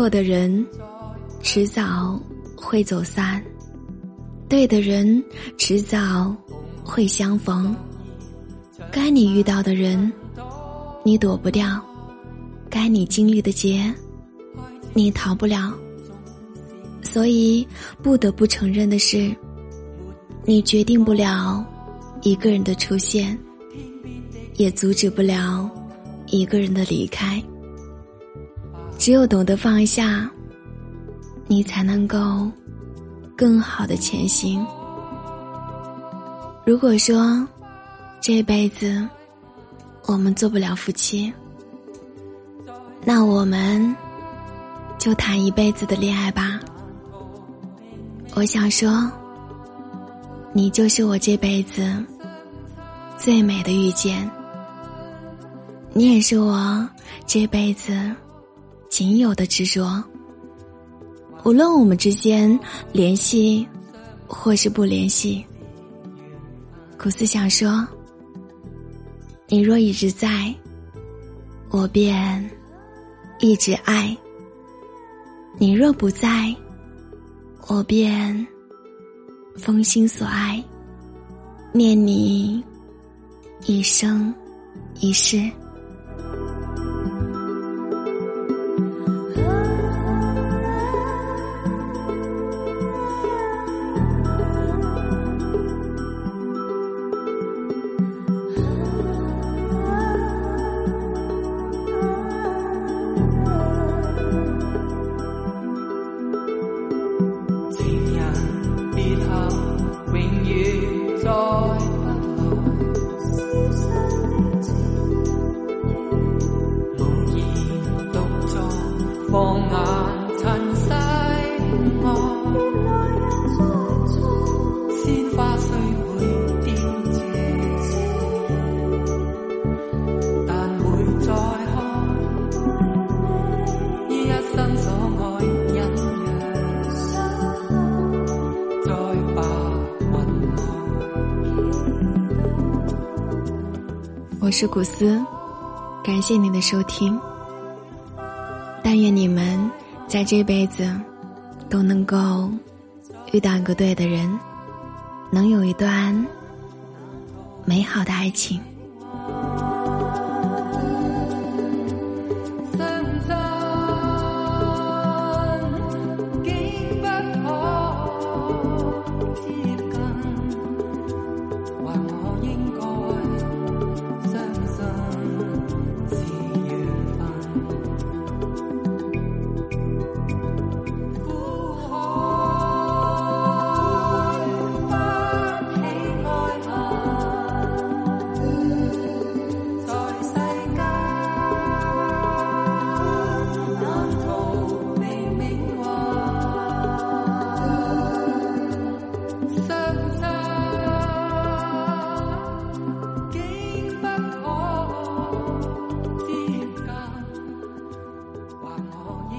错的人，迟早会走散；对的人，迟早会相逢。该你遇到的人，你躲不掉；该你经历的劫，你逃不了。所以，不得不承认的是，你决定不了一个人的出现，也阻止不了一个人的离开。只有懂得放下，你才能够更好的前行。如果说这辈子我们做不了夫妻，那我们就谈一辈子的恋爱吧。我想说，你就是我这辈子最美的遇见，你也是我这辈子。仅有的执着，无论我们之间联系或是不联系，苦思想说：你若一直在，我便一直爱；你若不在，我便封心所爱，念你一生一世。是古斯，感谢您的收听。但愿你们在这辈子都能够遇到一个对的人，能有一段美好的爱情。